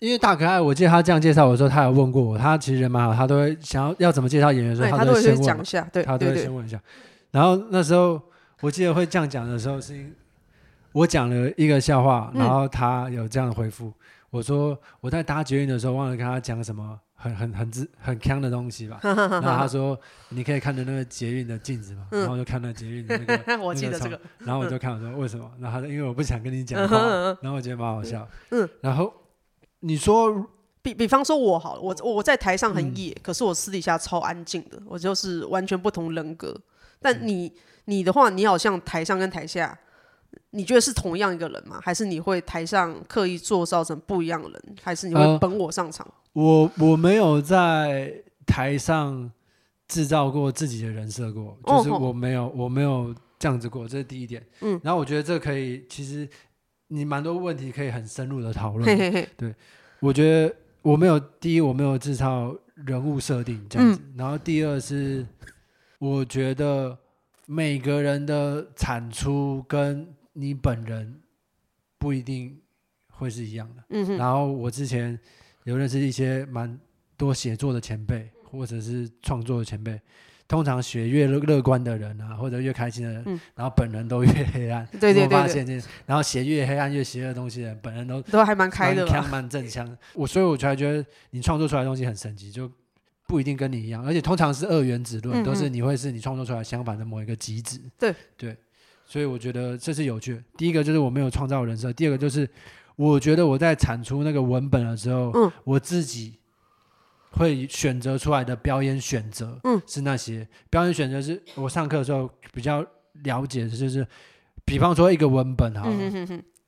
因为大可爱，我记得他这样介绍我的时候，他有问过我，他其实人蛮好，他都会想要要怎么介绍演员的时候，他都会先讲一下，对，他都会先问一下，然后那时候。我记得会这样讲的时候，是因我讲了一个笑话，然后他有这样的回复。嗯、我说我在搭捷运的时候忘了跟他讲什么很很很很很锵的东西吧。然后他说你可以看着那个捷运的镜子嘛，然后我就看到捷运的那个。我记得这个。然后我就看我说为什么？然后他说因为我不想跟你讲话。然后我觉得蛮好笑。嗯。然后你说比比方说我好了，我我在台上很野，可是我私底下超安静的，我就是完全不同人格。但你。你的话，你好像台上跟台下，你觉得是同样一个人吗？还是你会台上刻意做造成不一样的人？还是你会本我上场？呃、我我没有在台上制造过自己的人设过，就是我没有我没有这样子过，这是第一点。嗯，然后我觉得这可以，其实你蛮多问题可以很深入的讨论。嘿嘿嘿对，我觉得我没有第一，我没有制造人物设定这样子。嗯、然后第二是，我觉得。每个人的产出跟你本人不一定会是一样的。嗯哼。然后我之前有认识一些蛮多写作的前辈，或者是创作的前辈，通常写越乐乐观的人啊，或者越开心的人，嗯、然后本人都越黑暗。对对对，对。我发现这，然后写越黑暗越邪恶的东西的人，本人都都还蛮开的，蛮蛮正向。我所以我才觉得你创作出来的东西很神奇，就。不一定跟你一样，而且通常是二元子论，嗯嗯，都是你会是你创作出来相反的某一个极致。对对，所以我觉得这是有趣。第一个就是我没有创造人设，第二个就是我觉得我在产出那个文本的时候，嗯、我自己会选择出来的表演选择，嗯，是那些表演选择是我上课的时候比较了解的，就是比方说一个文本哈，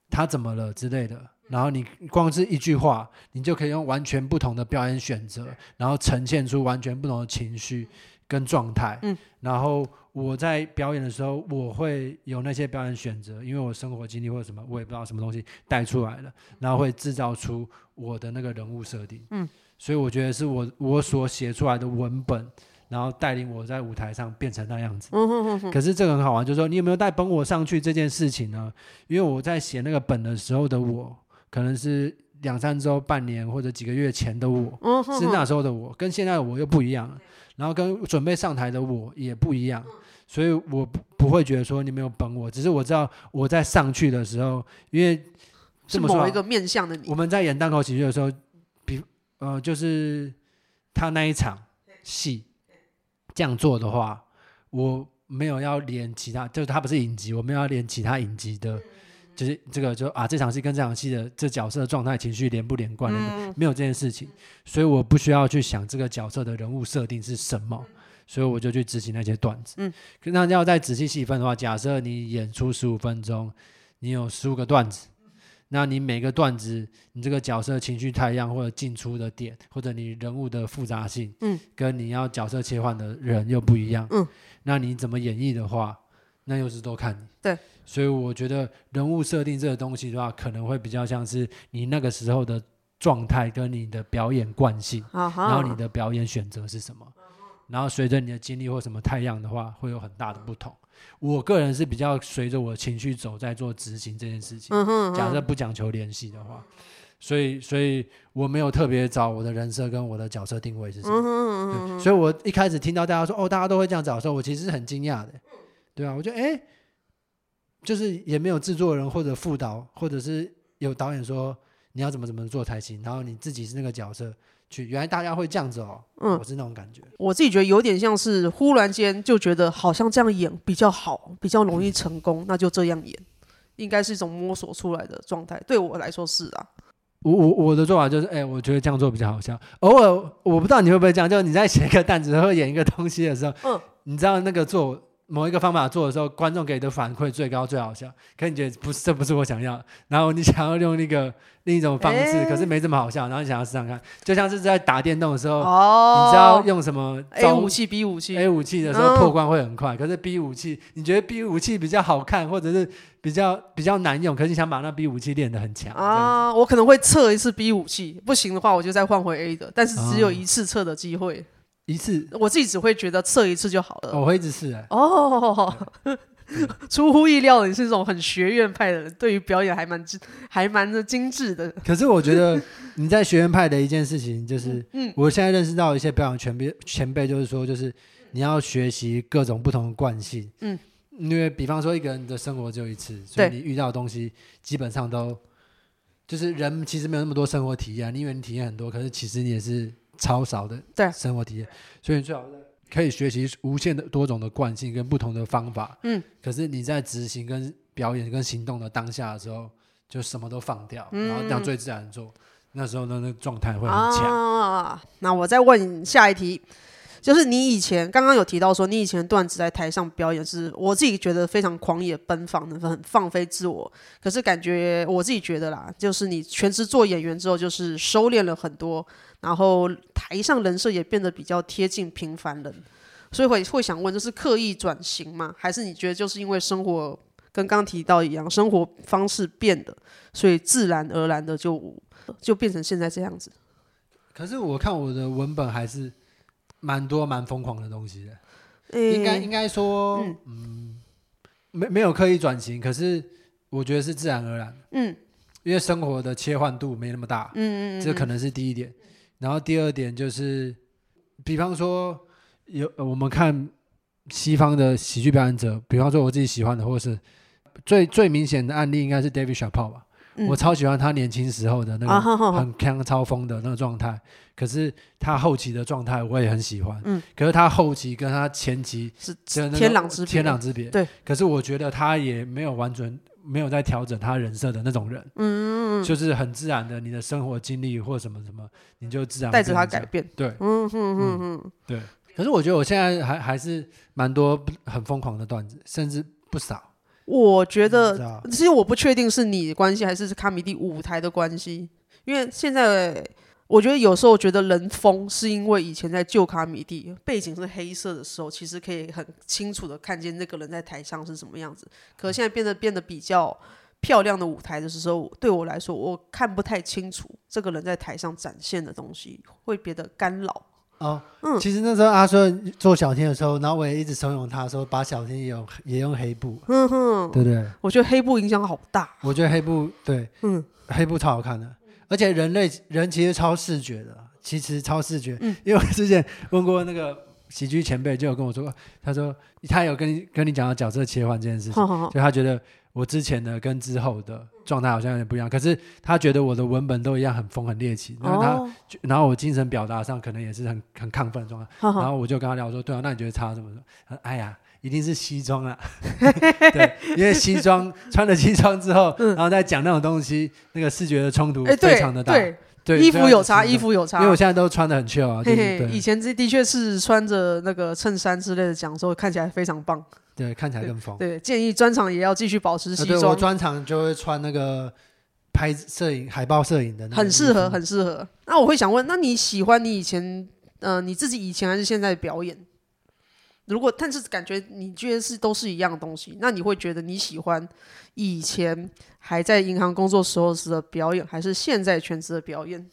他、嗯、怎么了之类的。然后你光是一句话，你就可以用完全不同的表演选择，然后呈现出完全不同的情绪跟状态。嗯，然后我在表演的时候，我会有那些表演选择，因为我生活经历或者什么，我也不知道什么东西带出来了，然后会制造出我的那个人物设定。嗯，所以我觉得是我我所写出来的文本，然后带领我在舞台上变成那样子。嗯哼哼哼。可是这个很好玩，就是说你有没有带本我上去这件事情呢？因为我在写那个本的时候的我。可能是两三周、半年或者几个月前的我，嗯、是那时候的我，跟现在的我又不一样，然后跟准备上台的我也不一样，所以我不不会觉得说你没有本我，只是我知道我在上去的时候，因为这么说，一个面向的你。我们在演单口喜剧的时候，比呃就是他那一场戏这样做的话，我没有要连其他，就是他不是影集，我没有要连其他影集的。就是这个就啊，这场戏跟这场戏的这角色的状态、情绪连不连贯？嗯、没有这件事情，所以我不需要去想这个角色的人物设定是什么，所以我就去执行那些段子。嗯，那要再仔细细分的话，假设你演出十五分钟，你有十五个段子，那你每个段子，你这个角色情绪太一样，或者进出的点，或者你人物的复杂性，嗯，跟你要角色切换的人又不一样，嗯，那你怎么演绎的话，那又是都看你。对，所以我觉得人物设定这个东西的话，可能会比较像是你那个时候的状态跟你的表演惯性，啊，然后你的表演选择是什么，然后随着你的经历或什么太阳的话，会有很大的不同。我个人是比较随着我的情绪走，在做执行这件事情。假设不讲求联系的话，所以，所以我没有特别找我的人设跟我的角色定位是什么。嗯哼嗯哼，对，所以我一开始听到大家说哦，大家都会这样找的时候，我其实是很惊讶的。对啊，我觉得哎，就是也没有制作人或者副导，或者是有导演说你要怎么怎么做才行，然后你自己是那个角色。去，原来大家会这样子哦，嗯，我是那种感觉。我自己觉得有点像是忽然间就觉得好像这样演比较好，比较容易成功，那就这样演，应该是一种摸索出来的状态。对我来说是啊。我我我的做法就是，哎、欸，我觉得这样做比较好笑。偶尔我不知道你会不会这样，就是你在写一个 担子或演一个东西的时候，嗯，你知道那个做。某一个方法做的时候，观众给的反馈最高最好笑，可你觉得不是，这不是我想要。然后你想要用那个另一种方式，欸、可是没这么好笑。然后你想要试试看，就像是在打电动的时候，哦、你知道用什么 A 武器、B 武器、A 武器的时候破关会很快，嗯、可是 B 武器你觉得 B 武器比较好看，或者是比较比较难用，可是你想把那 B 武器练得很强啊？我可能会测一次 B 武器，不行的话我就再换回 A 的，但是只有一次测的机会。哦一次，我自己只会觉得测一次就好了。我会一直试哎。哦，出乎意料的，你是这种很学院派的人，对于表演还蛮精还蛮的精致的。可是我觉得你在学院派的一件事情，就是，嗯，我现在认识到一些表演前辈前辈，就是说，就是你要学习各种不同的惯性，嗯，因为比方说一个人的生活只有一次，所以你遇到的东西基本上都，就是人其实没有那么多生活体验，你以为你体验很多，可是其实你也是。超少的对生活体验，所以你最好可以学习无限的多种的惯性跟不同的方法。嗯，可是你在执行跟表演跟行动的当下的时候，就什么都放掉，嗯、然后这样最自然做，那时候呢，那个状态会很强。啊，那我再问下一题。就是你以前刚刚有提到说，你以前段子在台上表演是，我自己觉得非常狂野奔放的，很放飞自我。可是感觉我自己觉得啦，就是你全职做演员之后，就是收敛了很多，然后台上人设也变得比较贴近平凡人。所以会会想问，这是刻意转型吗？还是你觉得就是因为生活跟刚刚提到一样，生活方式变的，所以自然而然的就就变成现在这样子？可是我看我的文本还是。蛮多蛮疯狂的东西的，欸、应该应该说，嗯，嗯，没没有刻意转型，可是我觉得是自然而然，嗯，因为生活的切换度没那么大，嗯，嗯，嗯，这可能是第一点。然后第二点就是，比方说有我们看西方的喜剧表演者，比方说我自己喜欢的，或是最最明显的案例，应该是 David Chappelle 吧。嗯、我超喜欢他年轻时候的那个很锵超疯的那个状态，啊、可是他后期的状态我也很喜欢。嗯，可是他后期跟他前期是天壤之别，天壤之别。对，可是我觉得他也没有完全没有在调整他人设的那种人。嗯，就是很自然的，你的生活经历或什么什么，你就自然带着他改变。对，嗯嗯嗯嗯，对。可是我觉得我现在还还是蛮多很疯狂的段子，甚至不少。我觉得，其实我不确定是你的关系还是卡米蒂舞台的关系，因为现在我觉得有时候觉得人疯，是因为以前在旧卡米蒂背景是黑色的时候，其实可以很清楚的看见那个人在台上是什么样子。可是现在变得变得比较漂亮的舞台的时候，对我来说，我看不太清楚这个人在台上展现的东西，会变得干扰。哦，嗯，其实那时候阿顺做小天的时候，然后我也一直怂恿他说，把小天也用也用黑布，嗯哼，对不对？我觉得黑布影响好大。我觉得黑布对，嗯，黑布超好看的，而且人类人其实超视觉的，其实超视觉。嗯，因为我之前问过那个喜剧前辈，就有跟我说过，他说他有跟你跟你讲到角色切换这件事情，好好好，就他觉得。我之前的跟之后的状态好像有点不一样，可是他觉得我的文本都一样很疯很猎奇，然后他，哦、然后我精神表达上可能也是很很亢奋的状态，然后我就跟他聊说，对啊，那你觉得差什么？他说，哎呀，一定是西装啊，对，因为西装穿了西装之后，嗯、然后再讲那种东西，那个视觉的冲突非常的大。欸对，衣服有差，衣服有差，因为我现在都穿的很 chill 啊。以前这的确是穿着那个衬衫之类的讲，说看起来非常棒。对，看起来更疯。对，建议专场也要继续保持西装。我专场就会穿那个拍摄影、海报摄影的，很适合，很适合。那我会想问，那你喜欢你以前，呃，你自己以前还是现在的表演？如果但是感觉你觉得是都是一样的东西，那你会觉得你喜欢以前还在银行工作时候时的表演，还是现在全职的表演？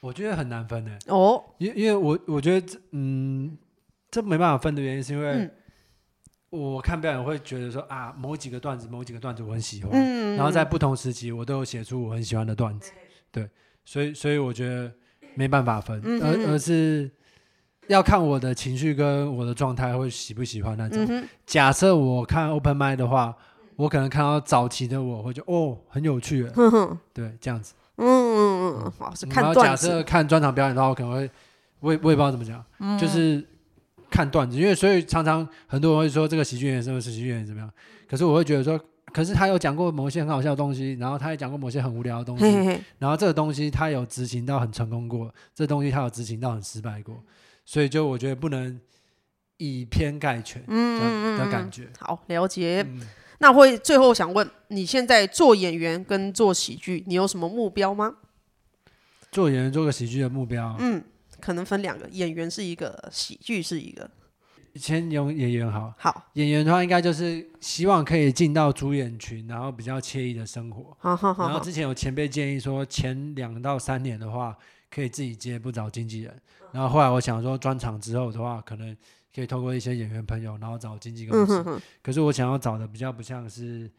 我觉得很难分的哦，因因为我我觉得嗯，这没办法分的原因是因为。嗯我看表演会觉得说啊，某几个段子，某几个段子我很喜欢，嗯、然后在不同时期我都有写出我很喜欢的段子，对，所以所以我觉得没办法分，嗯、而而是要看我的情绪跟我的状态会喜不喜欢那种。嗯、假设我看 open mic 的话，我可能看到早期的我会觉得哦很有趣，嗯、对，这样子。嗯嗯嗯，好，是看段子。然后假设看专场表演的话，我可能会我也我也不知道怎么讲，嗯、就是。看段子，因为所以常常很多人会说这个喜剧演员是不是喜剧演员怎么样？可是我会觉得说，可是他有讲过某些很好笑的东西，然后他也讲过某些很无聊的东西，嘿嘿嘿，然后这个东西他有执行到很成功过，这个东西他有执行到很失败过，所以就我觉得不能以偏概全，嗯的感觉。好，了解。嗯、那会最后想问，你现在做演员跟做喜剧，你有什么目标吗？做演员做个喜剧的目标，嗯。可能分两个，演员是一个，喜剧是一个。先用演员好。好，演员的话，应该就是希望可以进到主演群，然后比较惬意的生活。好好好。然后之前有前辈建议说，前两到三年的话，可以自己接，不找经纪人。然后后来我想说，专场之后的话，可能可以透过一些演员朋友，然后找经纪公司。可是我想要找的比较不像是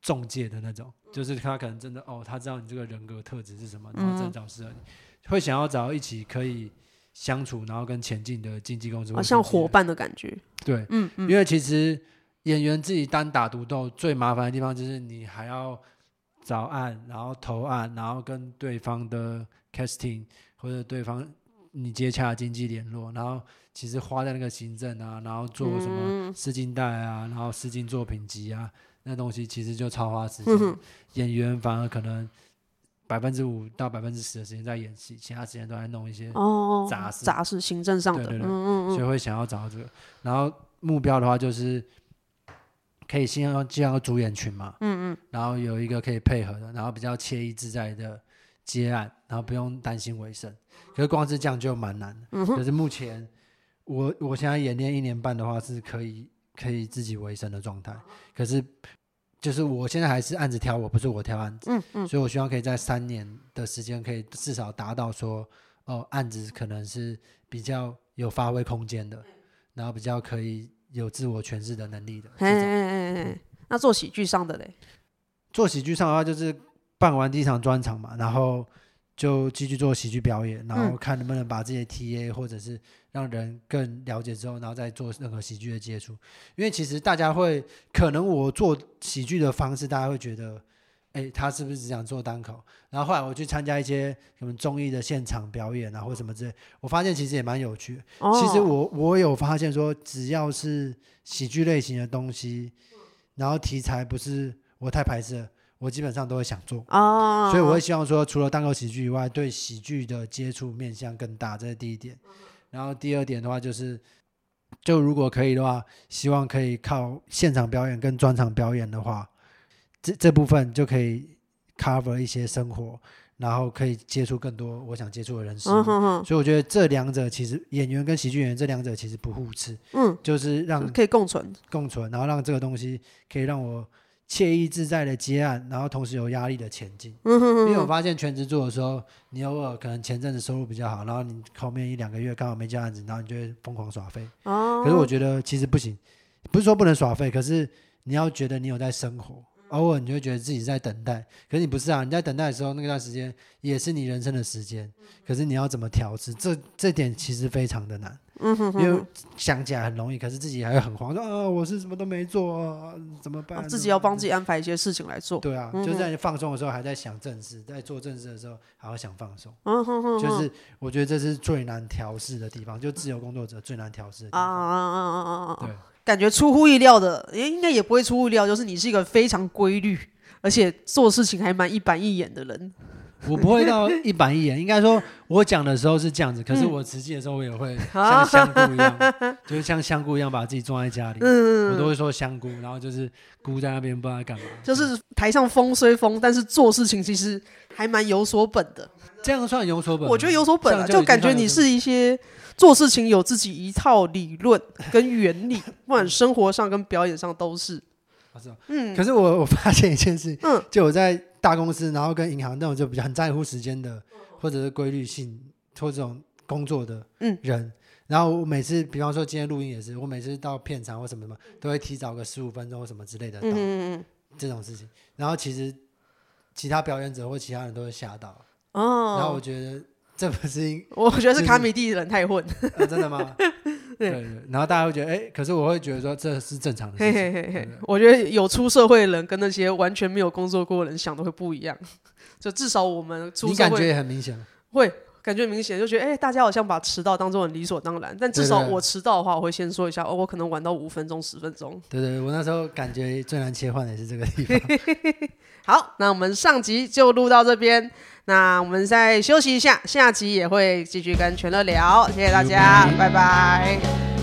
中介的那种，就是他可能真的哦，他知道你这个人格特质是什么，然后真的找适合你。会想要找一起可以相处，然后跟前进的经纪公司，好像伙伴的感觉。对，嗯嗯，因为其实演员自己单打独斗最麻烦的地方就是你还要找案，然后投案，然后跟对方的 casting 或者对方你接洽经济联络，然后其实花在那个行政啊，然后做什么试镜带啊，然后试镜作品集啊，那东西其实就超花时间。嗯、演员反而可能。百分之五到百分之十的时间在演戏，其他时间都在弄一些杂事、杂事、行政上的。对对对，所以会想要找到这个。然后目标的话就是可以先要进到主演群嘛，嗯嗯，然后有一个可以配合的，然后比较惬意自在的接案，然后不用担心维生。可是光是这样就蛮难的。嗯。可是目前我我现在演练一年半的话是可以可以自己维生的状态，可是。就是我现在还是案子挑我，不是我挑案子，嗯嗯，所以我希望可以在三年的时间，可以至少达到说，哦，案子可能是比较有发挥空间的，然后比较可以有自我诠释的能力的。那做喜剧上的嘞？做喜剧上的话，就是办完第一场专场嘛，然后。就继续做喜剧表演，然后看能不能把这些 TA 或者是让人更了解之后，然后再做任何喜剧的接触。因为其实大家会可能我做喜剧的方式，大家会觉得，哎，他是不是只想做单口？然后后来我去参加一些什么综艺的现场表演啊，或什么之类，我发现其实也蛮有趣的。哦、其实我我有发现说，只要是喜剧类型的东西，然后题材不是我太排斥。我基本上都会想做，oh, 所以我会希望说，除了单口喜剧以外，对喜剧的接触面向更大，这是第一点。然后第二点的话，就是就如果可以的话，希望可以靠现场表演跟专场表演的话，这这部分就可以 cover 一些生活，然后可以接触更多我想接触的人士。Oh, oh, oh. 所以我觉得这两者其实演员跟喜剧演员这两者其实不互斥，嗯，就是让可以共存，共存，然后让这个东西可以让我。惬意自在的接案，然后同时有压力的前进。嗯、哼哼因为我发现全职做的时候，你偶尔可能前阵子收入比较好，然后你后面一两个月刚好没接案子，然后你就会疯狂耍废。哦。可是我觉得其实不行，不是说不能耍废，可是你要觉得你有在生活。偶尔你就会觉得自己在等待，可是你不是啊！你在等待的时候，那段时间也是你人生的时间。可是你要怎么调适？这这点其实非常的难。嗯哼哼。因为想起来很容易，可是自己还会很慌，说啊，我是什么都没做啊，怎么办？自己要帮自己安排一些事情来做。对啊，就在你放松的时候还在想正事，在做正事的时候还要想放松。嗯哼哼。就是我觉得这是最难调试的地方，就自由工作者最难调试的地方。啊啊啊啊啊啊！对。感觉出乎意料的，也，应该也不会出乎意料，就是你是一个非常规律，而且做事情还蛮一板一眼的人。我不会到一板一眼。应该说，我讲的时候是这样子，可是我实际的时候我也会 像香菇一样，嗯、就是像香菇一样把自己装在家里。嗯，我都会说香菇，然后就是菇在那边不知道干嘛。就是台上风虽风，但是做事情其实还蛮有所本的。这样算有所本？我觉得有所本啊，就感觉你是一些做事情有自己一套理论 跟原理，不管生活上跟表演上都是。嗯，可是我我发现一件事，嗯，就我在大公司，然后跟银行那种就比较很在乎时间的，或者是规律性或这种工作的人，嗯，然后我每次，比方说今天录音也是，我每次到片场或什么什么，都会提早个十五分钟或什么之类的到，嗯嗯这种事情，然后其实其他表演者或其他人都会吓到，哦，然后我觉得这不是因，我觉得是卡米蒂人太混，啊，真的吗？对，然后大家会觉得，哎，可是我会觉得说这是正常的事情。嘿嘿嘿嘿，我觉得有出社会的人跟那些完全没有工作过的人想的会不一样。就至少我们出社会，你感觉也很明显，会感觉明显，就觉得哎，大家好像把迟到当做很理所当然。但至少我迟到的话，我会先说一下，哦，我可能晚到五分钟、十分钟。对对，我那时候感觉最难切换的是这个地方。好，那我们上集就录到这边，那我们再休息一下，下集也会继续跟全乐聊，谢谢大家，拜拜。